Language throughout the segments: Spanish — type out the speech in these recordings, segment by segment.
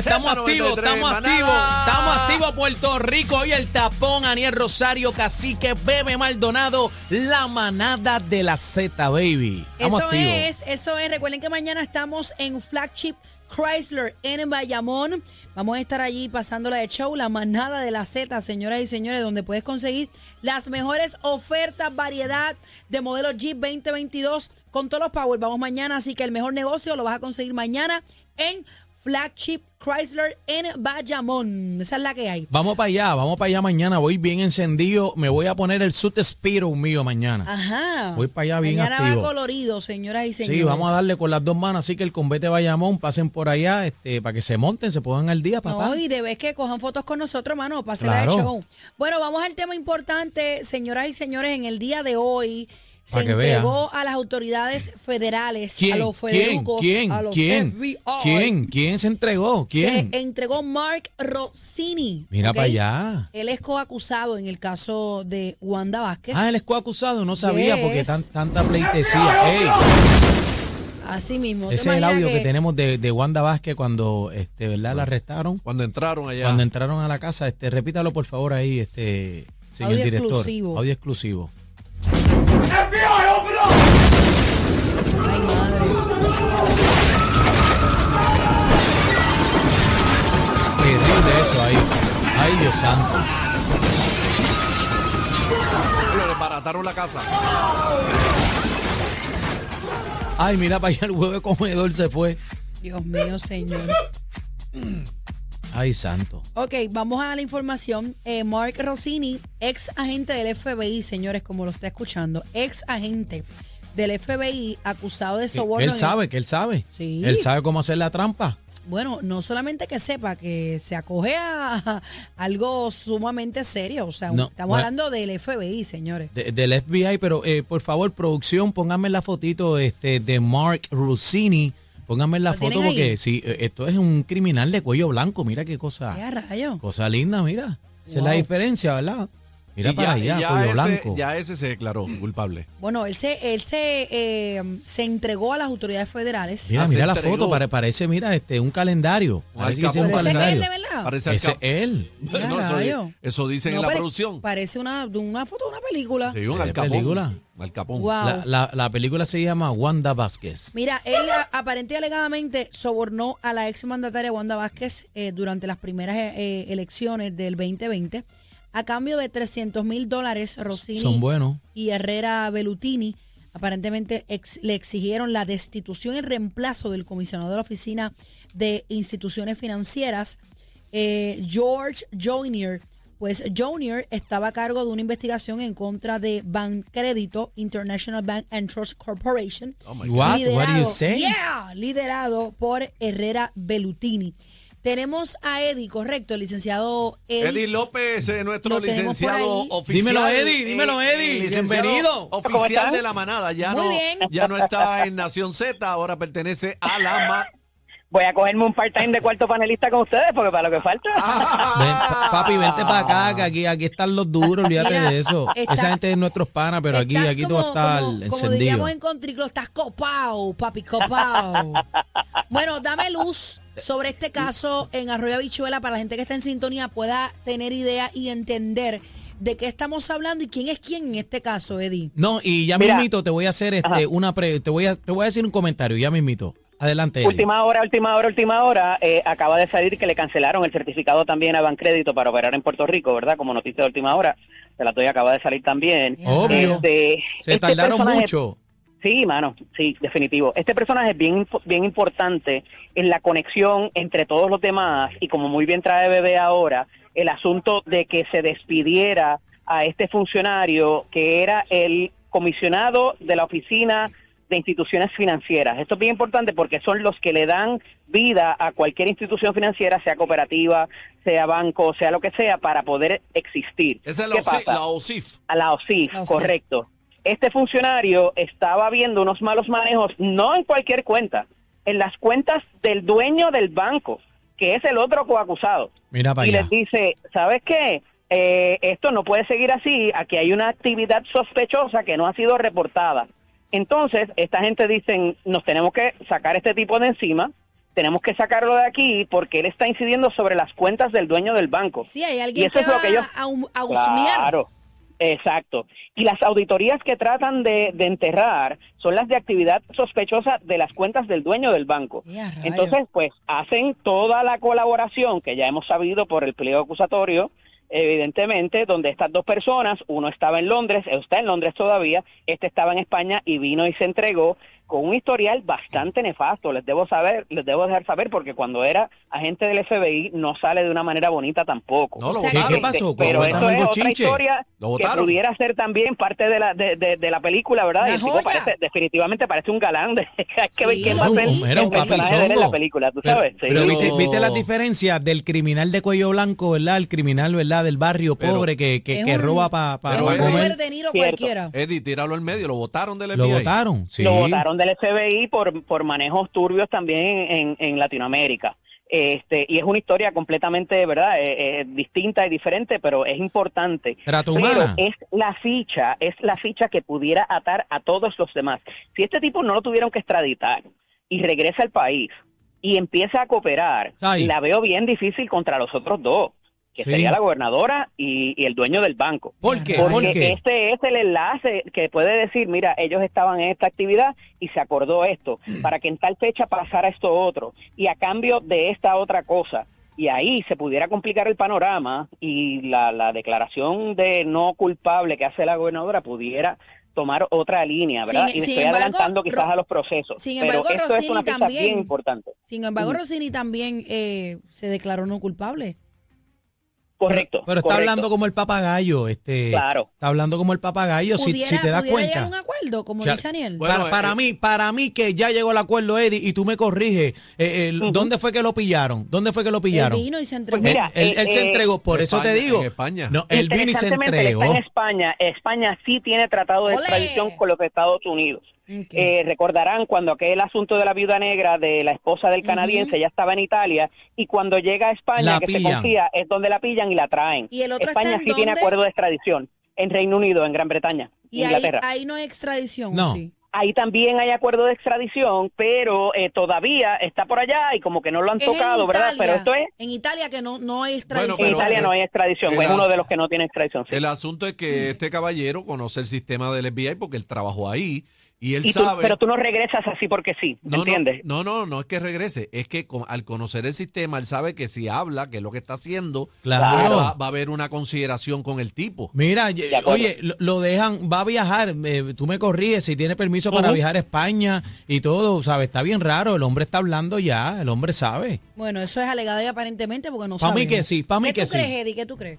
estamos activos, estamos activos, estamos activos Puerto Rico. Hoy el tapón, Aniel Rosario, Cacique, Bebe Maldonado, la manada de la Z, baby. Estamos Eso activos. es, eso es. Recuerden que mañana estamos en Flagship Chrysler en Bayamón. Vamos a estar allí pasándola de show, la manada de la Z, señoras y señores, donde puedes conseguir las mejores ofertas, variedad de modelos Jeep 2022 con todos los power. Vamos mañana, así que el mejor negocio lo vas a conseguir mañana en Flagship Chrysler en Bayamón. Esa es la que hay. Vamos para allá, vamos para allá mañana. Voy bien encendido. Me voy a poner el suit Spiro mío mañana. Ajá. Voy para allá bien Mañana activo. va colorido, señoras y señores. Sí, vamos a darle con las dos manos. Así que el convete Bayamón, pasen por allá este, para que se monten, se pongan al día, papá. No, y de vez que cojan fotos con nosotros, mano, para hacer el Claro. show. Bueno, vamos al tema importante, señoras y señores, en el día de hoy se que vea. entregó a las autoridades federales, a ¿Quién? los ¿Quién? federucos, ¿Quién? a los ¿Quién? FBI. ¿Quién? ¿Quién se entregó? ¿Quién? Se entregó Mark Rossini. Mira ¿ok? para allá. Él es coacusado en el caso de Wanda Vázquez. Ah, él es coacusado, no sabía porque Yes. tan, tanta pleitesía. Ey, Así mismo. ¿te ese es el audio que, tenemos de, de Wanda Vázquez cuando este, ¿verdad? la arrestaron. Cuando entraron allá. Cuando entraron a la casa, este, repítalo por favor ahí, este, señor Audio director. exclusivo. Audio exclusivo. Ay, madre. Terrible eso ahí. Ay, Dios santo. Le desbarataron la casa. Ay, mira para allá el huevo de comedor se fue. Dios mío, señor. Ay, santo. Ok, vamos a la información. Eh, Mark Rossini, ex agente del FBI, señores, como lo está escuchando, ex agente del FBI acusado de soborno. Él sabe, que él sabe. Sí. Él sabe cómo hacer la trampa. Bueno, no solamente que sepa que se acoge a algo sumamente serio, o sea, No, estamos bueno. hablando del FBI, señores. De- del FBI, pero eh, por favor, producción, pónganme la fotito este, de Mark Rossini. Pónganme la ¿Lo tienen foto porque sí, eh, esto es un criminal de cuello blanco. Mira qué cosa, ¿Qué rayo? cosa linda, mira. Esa es la diferencia, ¿verdad? Mira Y para ya, allá, ya cuello ese, blanco. ya ese se declaró culpable. Bueno, él se, él se, eh, se entregó a las autoridades federales. Mira, Ah, mira la entregó. foto, pare- parece, mira, este, un calendario. Un Parece que sea un Pero ese es él, calendario. de verdad. Parece al Ese es cap- él. No, eso, eso dicen No, en la pare- producción. Parece una, una foto de una película. Sí, un ¿De alcapón. película? Alcapón. Wow. La, la- la película se llama Wanda Vázquez. Mira, él a- aparente y alegadamente sobornó a la exmandataria Wanda Vázquez eh, durante las primeras eh, eh, elecciones del 2020 a cambio de 300 mil dólares. Rossini Son buenos. y Herrera Bellutini aparentemente ex- le exigieron la destitución y reemplazo del comisionado de la Oficina de Instituciones Financieras, eh, George Joynier. Pues Jonier estaba a cargo de una investigación en contra de Bancrédito International Bank and Trust Corporation. Oh my What? What do you say? Yeah, liderado por Herrera Bellutini. Tenemos a Eddie, correcto, el licenciado Eddie. Eddie López, eh, nuestro Lo tenemos por licenciado ahí. oficial. Dímelo, Eddie, dímelo, eh, Eddie, licenciado bienvenido. Oficial de la manada. Ya Muy no, bien. ya no está en Nación Z, ahora pertenece a la ma- Voy a cogerme un part-time de cuarto panelista con ustedes, porque para lo que falta. Ven, papi, vente para acá, que aquí, aquí están los duros, olvídate Mira, de eso. está- Esa gente es nuestros panas, pero aquí, Estás aquí tú vas a como- estar como, como encendido. diríamos en Contriclo, estás copao, papi, copao. bueno, dame luz sobre este caso en Arroyo Habichuela para la gente que está en sintonía pueda tener idea y entender de qué estamos hablando y quién es quién en este caso, Eddie. No, y ya Mira. mismito te voy a hacer este una pre- te voy a te voy a decir un comentario, ya mismito. Adelante. Última hora, última hora, última hora. eh, acaba de salir que le cancelaron el certificado también a Bancrédito para operar en Puerto Rico, ¿verdad? Como noticia de última hora. Se la doy, acaba de salir también. Obvio. Este, Se este tardaron mucho. Sí, mano, sí, definitivo. Este personaje es bien, bien importante en la conexión entre todos los demás y como muy bien trae Bebé ahora, el asunto de que se despidiera a este funcionario que era el comisionado de la oficina de instituciones financieras. Esto es bien importante porque son los que le dan vida a cualquier institución financiera, sea cooperativa, sea banco, sea lo que sea, para poder existir. Esa es la, ¿Qué OSIF, pasa? la OSIF. a la OSIF, La OSIF. correcto. Este funcionario estaba viendo unos malos manejos, no en cualquier cuenta, en las cuentas del dueño del banco, que es el otro coacusado. Mira para Y allá. les dice, ¿sabes qué? Eh, esto no puede seguir así, aquí hay una actividad sospechosa que no ha sido reportada. Entonces, esta gente dicen, nos tenemos que sacar este tipo de encima, tenemos que sacarlo de aquí porque él está incidiendo sobre las cuentas del dueño del banco. Sí, hay Y alguien eso que es lo que ellos- a, hum- a husmear. Claro, exacto. Y las auditorías que tratan de, de enterrar son las de actividad sospechosa de las cuentas del dueño del banco. Entonces, pues hacen toda la colaboración que ya hemos sabido por el pliego acusatorio, evidentemente, donde estas dos personas, uno estaba en Londres, está en Londres todavía, este estaba en España y vino y se entregó con un historial bastante nefasto, les debo saber, les debo dejar saber porque cuando era agente del FBI no sale de una manera bonita tampoco. No, lo sea, ¿Qué, votaron. qué pasó? Pero eso es otra historia Lo que pudiera ser también parte de la de, de- de la película, ¿verdad? Una Y el tipo joya. parece, definitivamente parece un galán. De, hay que Sí. ver quién va a ser Un- era el un él en la película, tú Pero, sabes. Sí. pero viste, Pero- viste las diferencias del criminal de cuello blanco, ¿verdad? El criminal, ¿verdad? Del barrio Pero- pobre que, que, que un- roba para un él- comer. De Niro cualquiera. Eddie, tíralo al medio, lo votaron del Lo FBI. votaron, sí. Lo votaron del FBI por, por manejos turbios también en, en Latinoamérica. Este, y es una historia completamente, ¿verdad? Eh, eh, distinta y diferente, pero es importante. Pero es la ficha, es la ficha que pudiera atar a todos los demás. Si este tipo no lo tuvieron que extraditar y regresa al país y empieza a cooperar, Ay. la veo bien difícil contra los otros dos, que Sí. sería la gobernadora y, y el dueño del banco. ¿Por qué? Porque ¿Por qué? este es el enlace que puede decir, mira, ellos estaban en esta actividad y se acordó esto, para que en tal fecha pasara esto otro, y a cambio de esta otra cosa. Y ahí se pudiera complicar el panorama y la, la declaración de no culpable que hace la gobernadora pudiera tomar otra línea, ¿verdad? Sin- y me estoy embargo, adelantando quizás Ro- a los procesos. sin pero embargo, es Rossini una pista también- bien importante. Sin embargo, Mm. Rossini también eh, se declaró no culpable. Correcto. Pero está correcto. hablando como el papagayo, este. Claro. Está hablando como el papagayo, si, si te das cuenta. un acuerdo, como O sea, dice Daniel. bueno, para, para eh, mí, para mí que ya llegó el acuerdo, Eddie, y tú me corriges, eh, eh, ¿dónde fue que lo pillaron? ¿Dónde fue que lo Él pillaron? vino y se entregó. Pues mira, él él- él eh, se eh, entregó, por eso te digo. en España. No, él vino y se él entregó. Está en España. España sí tiene tratado de extradición con los Estados Unidos. Eh, recordarán cuando aquel asunto de la viuda negra de la esposa del canadiense ya estaba en Italia y cuando llega a España, La que se confía, es donde la pillan y la traen. ¿Y el otro España en sí tiene acuerdo de extradición en Reino Unido, en Gran Bretaña, y ahí, Inglaterra. ahí no hay extradición, No. sí. Ahí también hay acuerdo de extradición, pero eh, todavía está por allá y como que no lo han Es en tocado, ¿verdad? Pero esto es En Italia que no, no hay en extradición. pero- Italia no hay extradición, el- es uno de los que no tiene extradición. sí. El asunto es que este caballero conoce el sistema del FBI porque él trabajó ahí y él Y tú- sabe. pero tú no regresas así porque sí, ¿me no, no, entiendes? no, no, no es que regrese, es que con- al conocer el sistema, él sabe que si habla, que es lo que está haciendo, Claro. va, va a haber una consideración con el tipo. Mira, oye, lo, lo dejan, va a viajar, eh, tú me corriges, si tiene permiso para viajar a España y todo, ¿sabes? Está bien raro, el hombre está hablando ya, el hombre sabe. Bueno, eso es alegado y aparentemente porque no Pa' mí sabemos. que sí, pa' mí ¿Qué que tú sí. crees, Eddie? ¿Qué tú crees?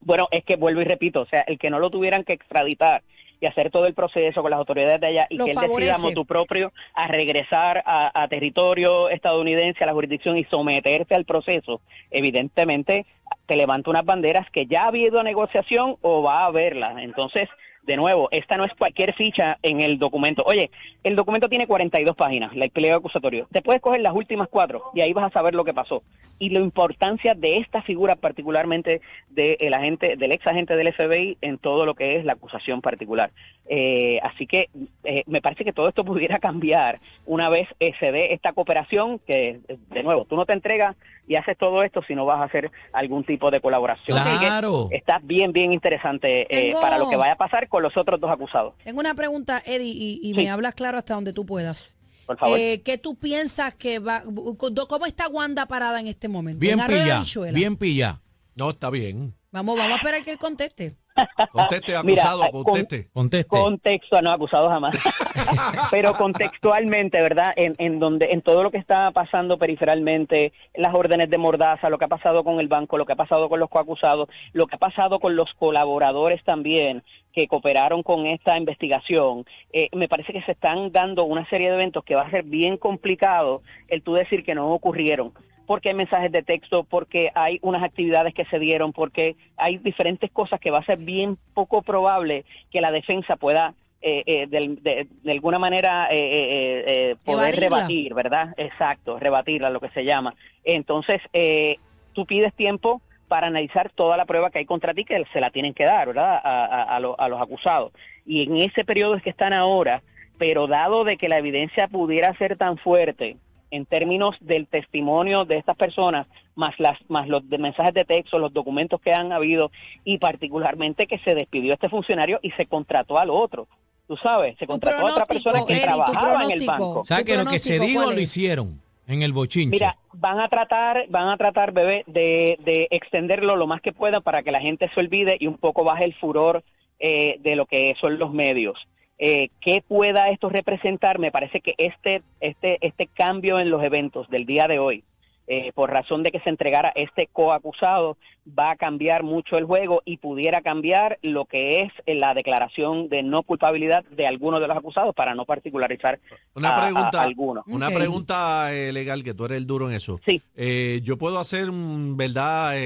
Bueno, es que vuelvo y repito, o sea, el que no lo tuvieran que extraditar y hacer todo el proceso con las autoridades de allá y Lo que él favorece. decida motu propio a regresar a, a territorio estadounidense, a la jurisdicción y someterse al proceso, evidentemente te levanta unas banderas que ya ha habido negociación o va a haberla. Entonces, de nuevo, esta no es cualquier ficha en el documento. Oye, el documento tiene 42 páginas, el pliego acusatorio. Te puedes coger las últimas cuatro y ahí vas a saber lo que pasó. Y la importancia de esta figura, particularmente del agente, del ex agente del FBI, en todo lo que es la acusación particular. Eh, así que eh, me parece que todo esto pudiera cambiar una vez se dé esta cooperación, que de nuevo, tú no te entregas y haces todo esto si no vas a hacer algún tipo de colaboración. Que Claro. está bien, bien interesante eh, Tengo- para lo que vaya a pasar con los otros dos acusados. Tengo una pregunta, Eddie, y, y Sí. me hablas claro hasta donde tú puedas. Por favor. Eh, ¿Qué tú piensas que va... ¿Cómo está Wanda parada en este momento? Bien pilla, bien pilla. No, está bien. Vamos, vamos a esperar que él conteste. Conteste, Mira, acusado, con- conteste. Conteste. Contexto, no acusado jamás. Pero contextualmente, ¿verdad? En, en donde en todo lo que está pasando periferalmente, las órdenes de mordaza, lo que ha pasado con el banco, lo que ha pasado con los coacusados, lo que ha pasado con los colaboradores también que cooperaron con esta investigación, eh, me parece que se están dando una serie de eventos que va a ser bien complicado el tú decir que no ocurrieron porque hay mensajes de texto, porque hay unas actividades que se dieron, porque hay diferentes cosas que va a ser bien poco probable que la defensa pueda eh, eh, de, de alguna manera eh, eh, eh, poder Evadirla. rebatir, ¿verdad? Exacto, rebatirla, lo que se llama. Entonces, eh, tú pides tiempo para analizar toda la prueba que hay contra ti, que se la tienen que dar, ¿verdad? A, a- a lo- a los acusados. Y en ese periodo es que están ahora, pero dado de que la evidencia pudiera ser tan fuerte, en términos del testimonio de estas personas, más las más los de mensajes de texto, los documentos que han habido y particularmente que se despidió este funcionario y se contrató al otro. Tú sabes, se contrató a otra persona que trabajaba en el banco. O sea, ¿Tu que lo que se dijo lo hicieron en el bochinche. Mira, van a tratar, van a tratar, bebé, de, de extenderlo lo más que puedan para que la gente se olvide y un poco baje el furor eh, de lo que son los medios. Eh, ¿Qué pueda esto representar? Me parece que este, este, este cambio en los eventos del día de hoy, eh, por razón de que se entregara este coacusado, va a cambiar mucho el juego y pudiera cambiar lo que es eh, la declaración de no culpabilidad de algunos de los acusados para no particularizar Una a- pregunta, a algunos. una pregunta eh, legal, que tú eres el duro en eso. Sí. Eh, yo puedo hacer, mm, ¿verdad? Eh,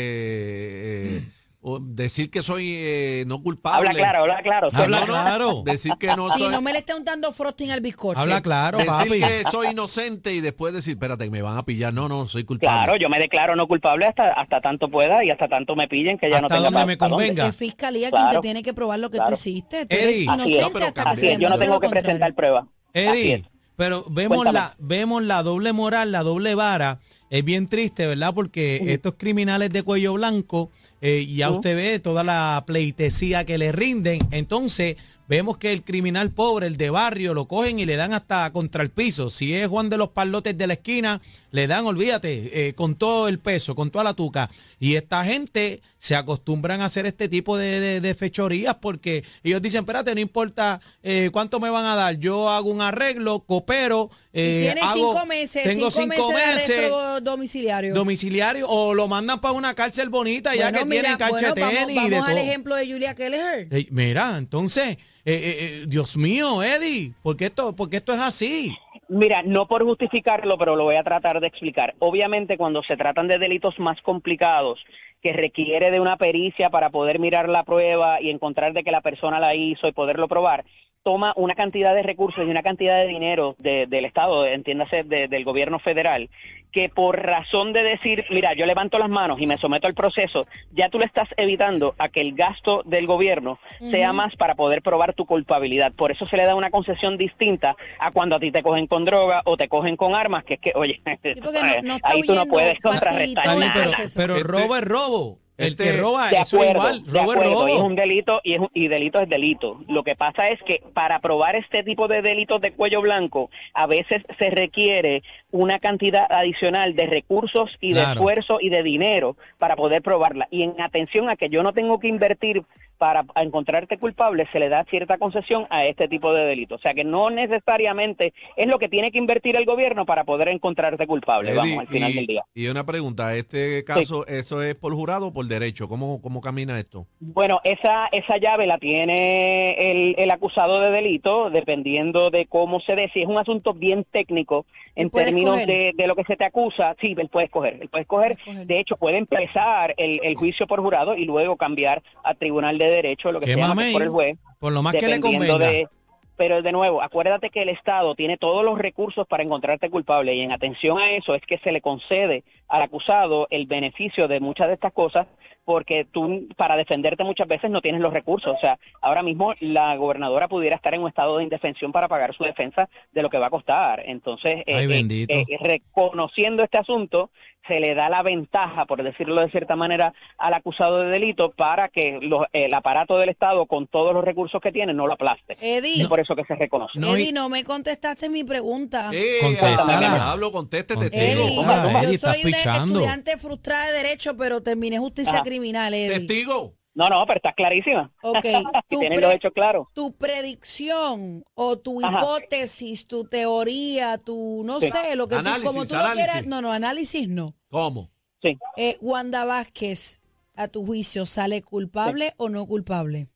eh, o decir que soy eh, no culpable. Habla claro, habla claro. Habla claro. Decir que no Y soy. no me le esté untando frosting al bizcocho. Habla claro, decir papi. que soy inocente y después decir, espérate, que me van a pillar. No, no, soy culpable. Claro, yo me declaro no culpable hasta hasta tanto pueda y hasta tanto me pillen que ya no Hasta tenga donde me convenga. Es fiscalía Claro. quien te tiene que probar lo que tú Claro. hiciste. Tú eres Así es. inocente No, pero hasta que se es, yo no tengo que contrario. presentar pruebas. Eddie, pero vemos Cuéntame. la, vemos la doble moral, la doble vara. Es bien triste, ¿verdad? Porque estos criminales de cuello blanco, eh, ya usted ve toda la pleitesía que le rinden. Entonces, vemos que el criminal pobre, el de barrio, lo cogen y le dan hasta contra el piso. Si es Juan de los Parlotes de la esquina, le dan, olvídate, eh, con todo el peso, con toda la tuca. Y esta gente se acostumbran a hacer este tipo de, de- de fechorías porque ellos dicen, espérate, no importa eh, cuánto me van a dar, yo hago un arreglo, coopero, Y eh, tiene hago- cinco meses, tengo cinco, cinco meses, domiciliario. domiciliario o lo mandan para una cárcel bonita ya que mira, tienen cancha bueno, de vamos, y vamos de al ejemplo de Julia Kelleher. Ey, mira, entonces, eh, eh, eh, Dios mío, Eddie, ¿por qué esto, por qué esto es así? Mira, no por justificarlo, pero lo voy a tratar de explicar. Obviamente, cuando se tratan de delitos más complicados, que requiere de una pericia para poder mirar la prueba y encontrar de que la persona la hizo y poderlo probar, toma una cantidad de recursos y una cantidad de dinero de- del Estado, entiéndase, de- del gobierno federal, que por razón de decir, mira, yo levanto las manos y me someto al proceso, ya tú le estás evitando a que el gasto del gobierno sea más para poder probar tu culpabilidad. Por eso se le da una concesión distinta a cuando a ti te cogen con droga o te cogen con armas, que es que, oye, Sí, porque no- no está ahí tú no puedes contrarrestar nada. pero Este- robo es robo. El este- que roba, De eso acuerdo, es igual. de acuerdo, un delito y, es un- y delito es delito. Lo que pasa es que para probar este tipo de delitos de cuello blanco, a veces se requiere una cantidad adicional de recursos y de Claro. esfuerzo y de dinero para poder probarla. Y en atención a que yo no tengo que invertir para encontrarte culpable, se le da cierta concesión a este tipo de delitos. O sea que no necesariamente es lo que tiene que invertir el gobierno para poder encontrarte culpable, Eddie, vamos, al final y, del día. y una pregunta, este caso, ¿eso es por jurado o por derecho? ¿Cómo, cómo camina esto? Bueno, esa, esa llave la tiene el, el acusado de delito, dependiendo de cómo se dé. Si es un asunto bien técnico en términos de, de lo que se te acusa, sí, él puede escoger. Él puede escoger. Puede escoger. De hecho, puede empezar el, el juicio por jurado y luego cambiar a tribunal de derecho, lo que se llama por el juez. Por lo más que le convenga. de- pero de nuevo, acuérdate que el Estado tiene todos los recursos para encontrarte culpable y en atención a eso es que se le concede al acusado el beneficio de muchas de estas cosas porque tú para defenderte muchas veces no tienes los recursos. O sea, ahora mismo la gobernadora pudiera estar en un estado de indefensión para pagar su defensa de lo que va a costar. Entonces, Ay, bendito. reconociendo este asunto, se le da la ventaja, por decirlo de cierta manera, al acusado de delito para que los- el aparato del Estado, con todos los recursos que tiene, no lo aplaste. Eddie, Es por eso que se reconoce. No, Eddie, no me contestaste mi pregunta. Eh, Contéstala. hablo, testigo. Eddie, yo soy una pichando. estudiante frustrada de Derecho, pero terminé justicia Ajá. Criminal, Eddie. Testigo. No, no, pero estás clarísima. Ok, tú tienes los hechos claros. tu predicción o tu Ajá. hipótesis, tu teoría, tu no Sí. sé, lo que tú, Análisis, como tú lo análisis. quieras. No, no, análisis no. ¿Cómo? Sí. Eh, Wanda Vázquez, a tu juicio, ¿sale culpable o no culpable?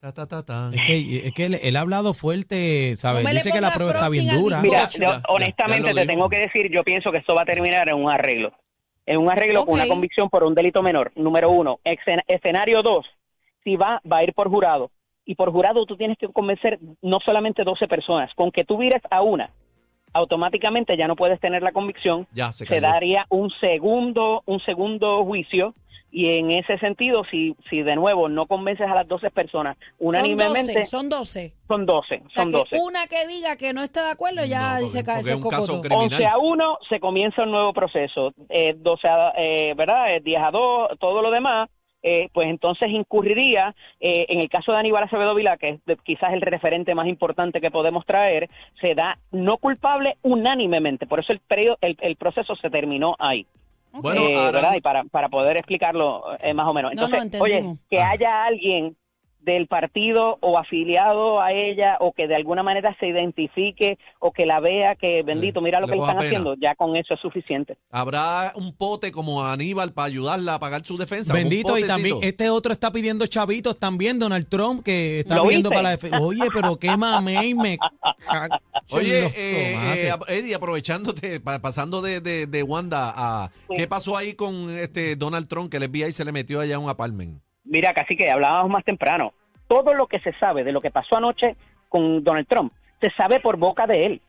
Ta, ta, ta, ta. Es que, es que él, él ha hablado fuerte, ¿sabes? No Dice que la prueba está bien dura. Mira, yo, ya, honestamente ya te tengo que decir, yo pienso que esto va a terminar en un arreglo. En un arreglo con una convicción por un delito menor. Número uno. Escen- escenario dos. Si va, va a ir por jurado. Y por jurado tú tienes que convencer no solamente 12 personas. Con que tú vires a una, automáticamente ya no puedes tener la convicción. Ya se se daría un segundo, un segundo juicio y en ese sentido, si, si de nuevo no convences a las 12 personas Son unánimemente, 12, son 12. son 12, O sea, son que 12. una que diga que no está de acuerdo ya No, dice porque- que porque ese es un caso cocoto. criminal. 11 a 1 se comienza un nuevo proceso. Eh, 12 a, eh, ¿verdad? Eh, 10 a 2, todo lo demás, eh, pues entonces incurriría, eh, en el caso de Aníbal Acevedo Vila, que es de- quizás el referente más importante que podemos traer, se da no culpable unánimemente. Por eso el, periodo- el, el proceso se terminó ahí. Bueno, Eh, ahora- ¿verdad? Y para, para poder explicarlo eh, más o menos. No, no, Entonces, oye, que Ah. haya alguien del partido o afiliado a ella o que de alguna manera se identifique o que la vea que bendito, mira lo le que le están pena. haciendo, ya con eso es suficiente. Habrá un pote como Aníbal para ayudarla a pagar su defensa. Bendito, y también este otro está pidiendo chavitos también, Donald Trump, que está ¿Lo pidiendo viste? para la defensa. Oye, pero qué mamey me Oye, eh, eh, Eddie, aprovechándote, pa- pasando de, de- de Wanda a... ¿Qué pasó ahí con este Donald Trump que el FBI se le metió allá a un apartment? Mira, casi que hablábamos más temprano. Todo lo que se sabe de lo que pasó anoche con Donald Trump se sabe por boca de él.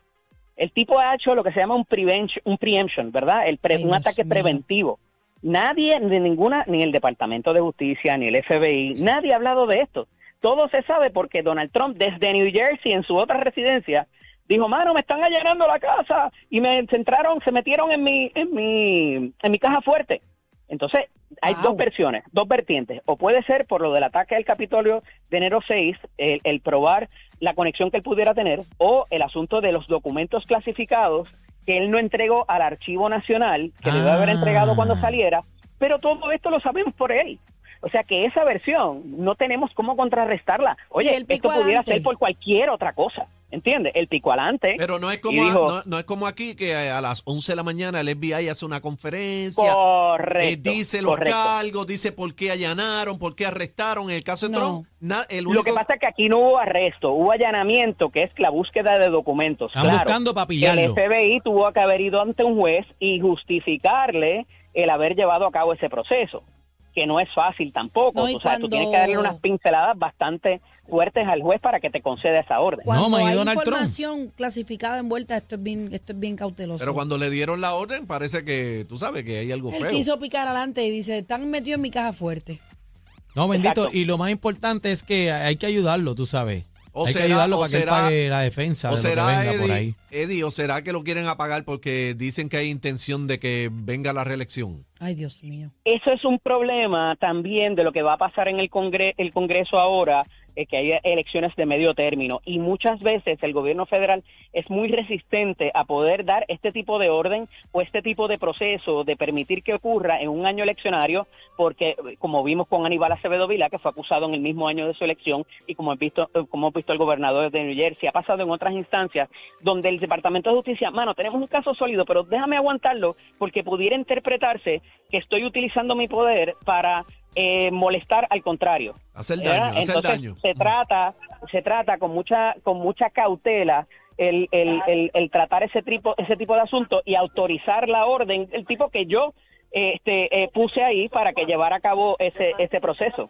El tipo ha hecho lo que se llama un prevention, un preemption, ¿verdad? El pre- Ay, un ataque mío. preventivo. Nadie, de ninguna, ni el Departamento de Justicia, ni el FBI, nadie ha hablado de esto. Todo se sabe porque Donald Trump, desde New Jersey, en su otra residencia, dijo, mano, me están allanando la casa y me centraron, se metieron en mi, en mi, en mi caja fuerte. Entonces, hay Wow. dos versiones, dos vertientes. O puede ser por lo del ataque al Capitolio de enero 6, el, el probar la conexión que él pudiera tener, o el asunto de los documentos clasificados que él no entregó al Archivo Nacional, que le debe haber Ah. entregado cuando saliera, pero todo esto lo sabemos por él. O sea que esa versión no tenemos cómo contrarrestarla. Oye, pico esto pudiera ser por cualquier otra cosa, ¿entiendes? El pico adelante. Pero no es como, dijo, no, no es como aquí que a las 11 de la mañana el FBI hace una conferencia, correcto. eh, dice los correcto. cargos, dice por qué allanaron, por qué arrestaron. En el caso de No. Trump, na- el Lo que pasa es que aquí no hubo arresto, hubo allanamiento, que es la búsqueda de documentos. Están claro, buscando pa' pillarlo. El FBI tuvo que haber ido ante un juez y justificarle el haber llevado a cabo ese proceso, que no es fácil tampoco. No, o sea, tú tienes que darle unas pinceladas bastante fuertes al juez para que te conceda esa orden. Cuando ¿y hay Donald Trump? información clasificada envuelta, esto es bien, esto es bien cauteloso. Pero cuando le dieron la orden, parece que, tú sabes, que hay algo Él feo. quiso picar adelante y dice, están metidos en mi caja fuerte. No, bendito. Exacto. Y lo más importante es que hay que ayudarlo, tú sabes. O hay será- que ayudarlo o para que él será- pague la defensa O de lo que será, venga por ahí. Eddie, o será que lo quieren apagar porque dicen que hay intención de que venga la reelección. Ay, Dios mío. Eso es un problema también de lo que va a pasar en el, congre el Congreso ahora, que hay elecciones de medio término. Y muchas veces el gobierno federal es muy resistente a poder dar este tipo de orden o este tipo de proceso de permitir que ocurra en un año eleccionario, porque eh, como vimos con Aníbal Acevedo Vila, que fue acusado en el mismo año de su elección, y como hemos visto, eh, como visto el gobernador de New Jersey, ha pasado en otras instancias, donde el Departamento de Justicia, mano, tenemos un caso sólido, pero déjame aguantarlo, porque pudiera interpretarse que estoy utilizando mi poder para eh, molestar al contrario. Hacer daño, hacer Entonces, daño. Se trata, se trata con mucha, con mucha cautela el, el, el, el tratar ese tipo, ese tipo de asuntos y autorizar la orden, el tipo que yo este, eh, puse ahí para que llevara a cabo ese, ese proceso.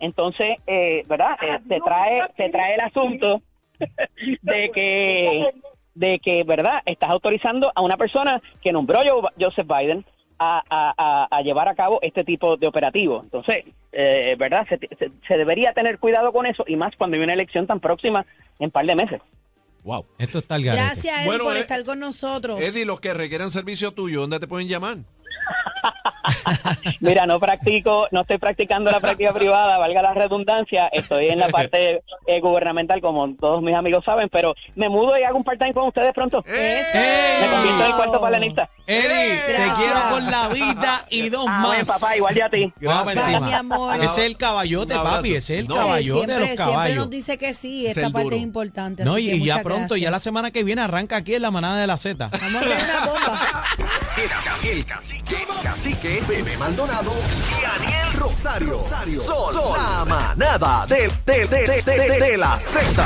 Entonces, eh, ¿verdad? Eh, se trae, se trae el asunto de que, de que, ¿verdad? Estás autorizando a una persona que nombró Joseph Biden a, a- a- a llevar a cabo este tipo de operativo. Entonces, eh, ¿verdad? Se, se- se debería tener cuidado con eso y más cuando hay una elección tan próxima en par de meses. Wow. Esto está el garete. Gracias, Eddie, Bueno, por eh, estar con nosotros. Eddie, los que requieran servicio tuyo, ¿dónde te pueden llamar? Mira, no practico, no estoy practicando la práctica privada, valga la redundancia, estoy en la parte eh, gubernamental, como todos mis amigos saben, pero me mudo y hago un part-time con ustedes pronto. Eso. Me convierto en el cuarto palanista. Eddie, te Gracias. quiero con la vida y dos Amén, más. papá, igual ya a ti. Gracias. mi amor. Ese es el caballote, papi. Ese es el No, Eh, caballote siempre, de los siempre caballos. nos dice que sí, Es esta parte duro. es importante. No, así y, que y ya pronto, ya la gracias. semana que viene arranca aquí en la manada de la Z. Vamos a tener una bomba. El, el cacique, cacique, Bebé Maldonado y Daniel Rosario. Son la manada de, de, de la Z.